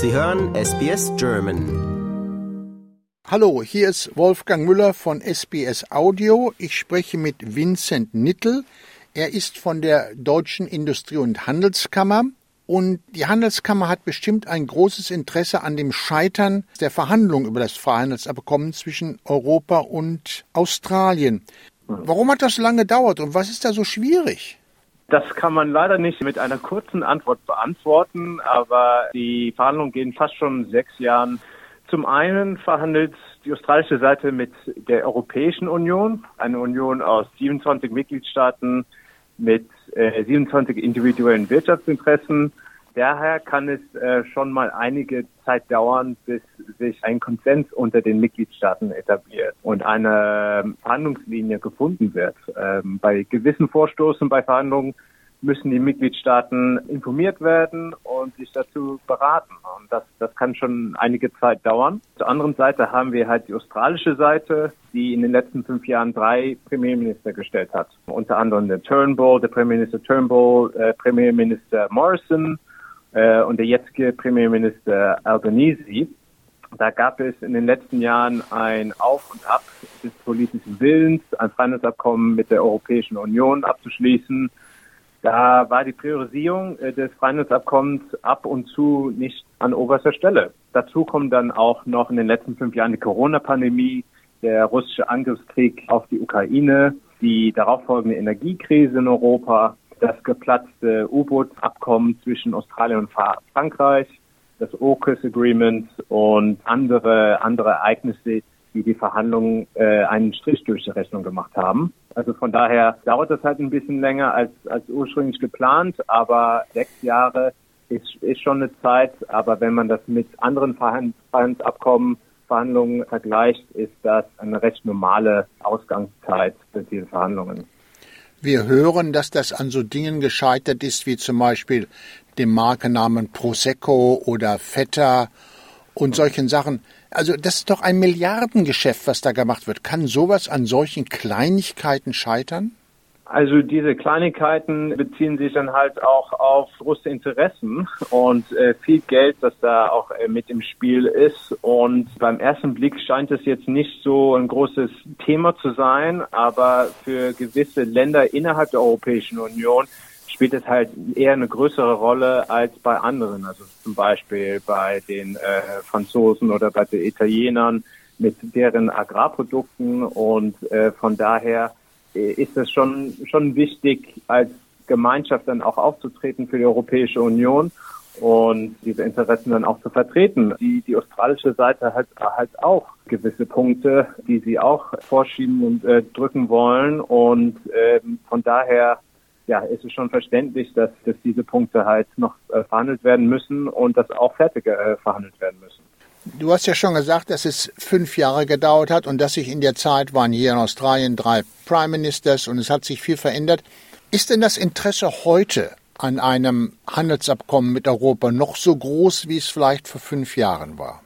Sie hören SBS German. Hallo, hier ist Wolfgang Müller von SBS Audio. Ich spreche mit Vincent Nittel. Er ist von der Deutschen Industrie- und Handelskammer. Und die Handelskammer hat bestimmt ein großes Interesse an dem Scheitern der Verhandlungen über das Freihandelsabkommen zwischen Europa und Australien. Warum hat das lange gedauert und was ist da so schwierig? Das kann man leider nicht mit einer kurzen Antwort beantworten, aber die Verhandlungen gehen fast schon sechs Jahren. Zum einen verhandelt die australische Seite mit der Europäischen Union, eine Union aus 27 Mitgliedstaaten mit äh, 27 individuellen Wirtschaftsinteressen daher kann es äh, schon mal einige Zeit dauern, bis sich ein Konsens unter den Mitgliedstaaten etabliert und eine ähm, Verhandlungslinie gefunden wird. Ähm, bei gewissen Vorstoßen bei Verhandlungen müssen die Mitgliedstaaten informiert werden und sich dazu beraten. Und das, das kann schon einige Zeit dauern. Zur anderen Seite haben wir halt die australische Seite, die in den letzten fünf Jahren drei Premierminister gestellt hat. Unter anderem der Turnbull, der Premierminister Turnbull, äh, Premierminister Morrison äh, und der jetzige Premierminister Albanese. Da gab es in den letzten Jahren ein Auf und Ab des politischen Willens, ein Freihandelsabkommen mit der Europäischen Union abzuschließen. Da war die Priorisierung äh, des Freihandelsabkommens ab und zu nicht an oberster Stelle. Dazu kommt dann auch noch in den letzten fünf Jahren die Corona-Pandemie, der russische Angriffskrieg auf die Ukraine, die darauffolgende Energiekrise in Europa das geplatzte U-Boot-Abkommen zwischen Australien und Frankreich, das AUKUS Agreement und andere, andere Ereignisse, die die Verhandlungen äh, einen Strich durch die Rechnung gemacht haben. Also von daher dauert das halt ein bisschen länger als, als ursprünglich geplant, aber sechs Jahre ist, ist schon eine Zeit. Aber wenn man das mit anderen Verhandlungsabkommen, Verhandlungen vergleicht, ist das eine recht normale Ausgangszeit für diese Verhandlungen. Wir hören, dass das an so Dingen gescheitert ist, wie zum Beispiel dem Markennamen Prosecco oder Feta und solchen Sachen. Also das ist doch ein Milliardengeschäft, was da gemacht wird. Kann sowas an solchen Kleinigkeiten scheitern? Also diese Kleinigkeiten beziehen sich dann halt auch auf große Interessen und äh, viel Geld, das da auch äh, mit im Spiel ist. Und beim ersten Blick scheint es jetzt nicht so ein großes Thema zu sein, aber für gewisse Länder innerhalb der Europäischen Union spielt es halt eher eine größere Rolle als bei anderen. Also zum Beispiel bei den äh, Franzosen oder bei den Italienern mit deren Agrarprodukten und äh, von daher ist es schon, schon wichtig, als Gemeinschaft dann auch aufzutreten für die Europäische Union und diese Interessen dann auch zu vertreten. Die, die australische Seite hat halt auch gewisse Punkte, die sie auch vorschieben und äh, drücken wollen. Und ähm, von daher ja, ist es schon verständlich, dass, dass diese Punkte halt noch äh, verhandelt werden müssen und dass auch fertig äh, verhandelt werden müssen. Du hast ja schon gesagt, dass es fünf Jahre gedauert hat und dass sich in der Zeit waren hier in Australien drei Prime Ministers und es hat sich viel verändert. Ist denn das Interesse heute an einem Handelsabkommen mit Europa noch so groß, wie es vielleicht vor fünf Jahren war?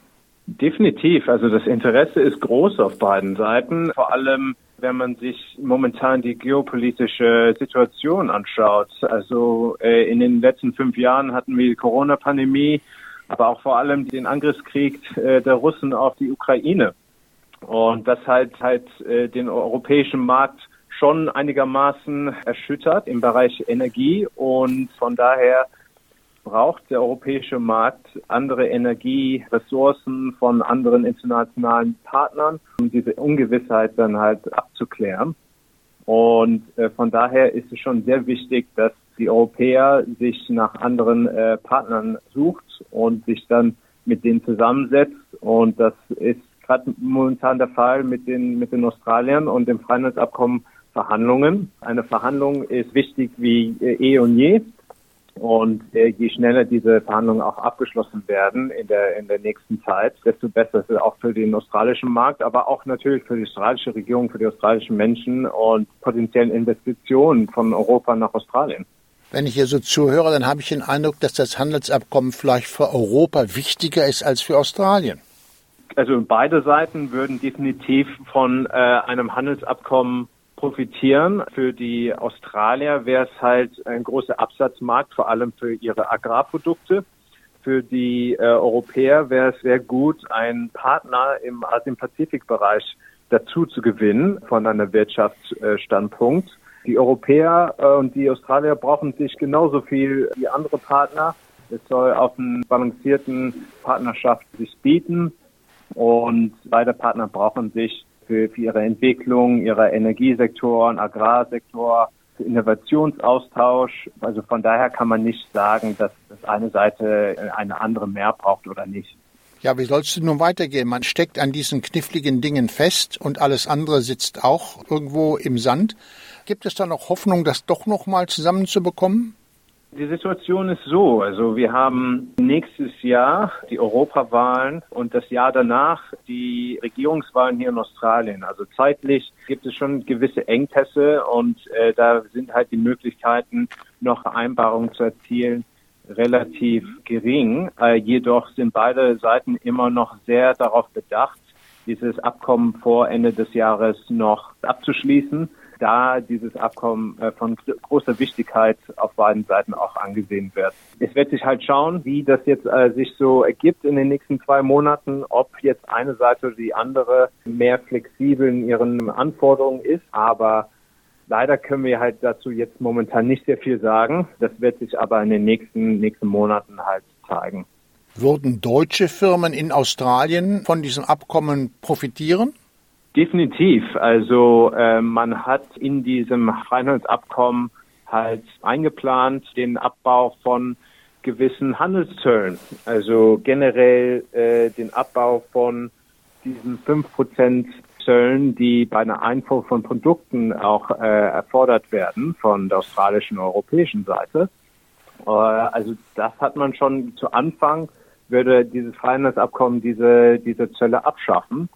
Definitiv. Also das Interesse ist groß auf beiden Seiten. Vor allem, wenn man sich momentan die geopolitische Situation anschaut. Also äh, in den letzten fünf Jahren hatten wir die Corona-Pandemie aber auch vor allem den Angriffskrieg äh, der Russen auf die Ukraine. Und das halt halt den europäischen Markt schon einigermaßen erschüttert im Bereich Energie und von daher braucht der europäische Markt andere Energieressourcen von anderen internationalen Partnern, um diese Ungewissheit dann halt abzuklären. Und äh, von daher ist es schon sehr wichtig, dass die Europäer sich nach anderen äh, Partnern sucht und sich dann mit denen zusammensetzt. Und das ist gerade momentan der Fall mit den, mit den Australiern und dem Freihandelsabkommen Verhandlungen. Eine Verhandlung ist wichtig wie äh, eh und je. Und äh, je schneller diese Verhandlungen auch abgeschlossen werden in der, in der nächsten Zeit, desto besser ist es auch für den australischen Markt, aber auch natürlich für die australische Regierung, für die australischen Menschen und potenziellen Investitionen von Europa nach Australien. Wenn ich hier so zuhöre, dann habe ich den Eindruck, dass das Handelsabkommen vielleicht für Europa wichtiger ist als für Australien. Also beide Seiten würden definitiv von äh, einem Handelsabkommen profitieren. Für die Australier wäre es halt ein großer Absatzmarkt, vor allem für ihre Agrarprodukte. für die äh, Europäer wäre es sehr gut, einen Partner im Asien-Pazifik-Bereich dazu zu gewinnen von einer Wirtschaftsstandpunkt. Die Europäer äh, und die Australier brauchen sich genauso viel wie andere Partner. Es soll auf einen balancierten Partnerschaft sich bieten und beide Partner brauchen sich für, für ihre Entwicklung, ihrer Energiesektoren, Agrarsektor, für Innovationsaustausch. Also von daher kann man nicht sagen, dass, dass eine Seite eine andere mehr braucht oder nicht. Ja, wie soll es nun weitergehen? Man steckt an diesen kniffligen Dingen fest und alles andere sitzt auch irgendwo im Sand. Gibt es da noch Hoffnung, das doch noch mal zusammenzubekommen? Die Situation ist so, also wir haben nächstes Jahr die Europawahlen und das Jahr danach die Regierungswahlen hier in Australien. Also zeitlich gibt es schon gewisse Engpässe und äh, da sind halt die Möglichkeiten, noch Vereinbarungen zu erzielen, relativ gering. Äh, jedoch sind beide Seiten immer noch sehr darauf bedacht, dieses Abkommen vor Ende des Jahres noch abzuschließen da dieses Abkommen äh, von großer Wichtigkeit auf beiden Seiten auch angesehen wird. Es wird sich halt schauen, wie das jetzt äh, sich so ergibt in den nächsten zwei Monaten, ob jetzt eine Seite oder die andere mehr flexibel in ihren Anforderungen ist. Aber leider können wir halt dazu jetzt momentan nicht sehr viel sagen. Das wird sich aber in den nächsten, nächsten Monaten halt zeigen. Würden deutsche Firmen in Australien von diesem Abkommen profitieren? Definitiv. Also äh, man hat in diesem Freihandelsabkommen halt eingeplant den Abbau von gewissen Handelszöllen. Also generell äh, den Abbau von diesen fünf Prozent Zöllen, die bei einer Einfuhr von Produkten auch äh, erfordert werden von der australischen und europäischen Seite. Äh, also das hat man schon zu Anfang würde dieses Freihandelsabkommen diese, diese Zölle abschaffen.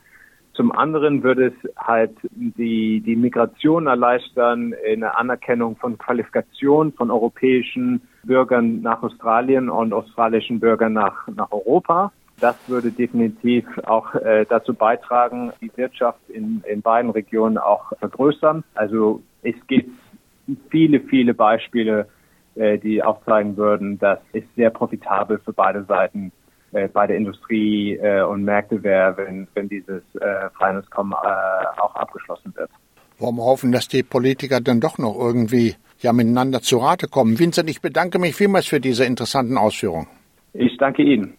Zum anderen würde es halt die, die Migration erleichtern, eine Anerkennung von Qualifikationen von europäischen Bürgern nach Australien und australischen Bürgern nach, nach Europa. Das würde definitiv auch äh, dazu beitragen, die Wirtschaft in, in beiden Regionen auch vergrößern. Also es gibt viele, viele Beispiele, äh, die aufzeigen würden, dass es sehr profitabel für beide Seiten äh, bei der Industrie äh, und Märkte wäre, wenn, wenn dieses äh, Freihandelskommen äh, auch abgeschlossen wird. Wollen wir hoffen, dass die Politiker dann doch noch irgendwie ja miteinander zu Rate kommen. Vincent, ich bedanke mich vielmals für diese interessanten Ausführungen. Ich danke Ihnen.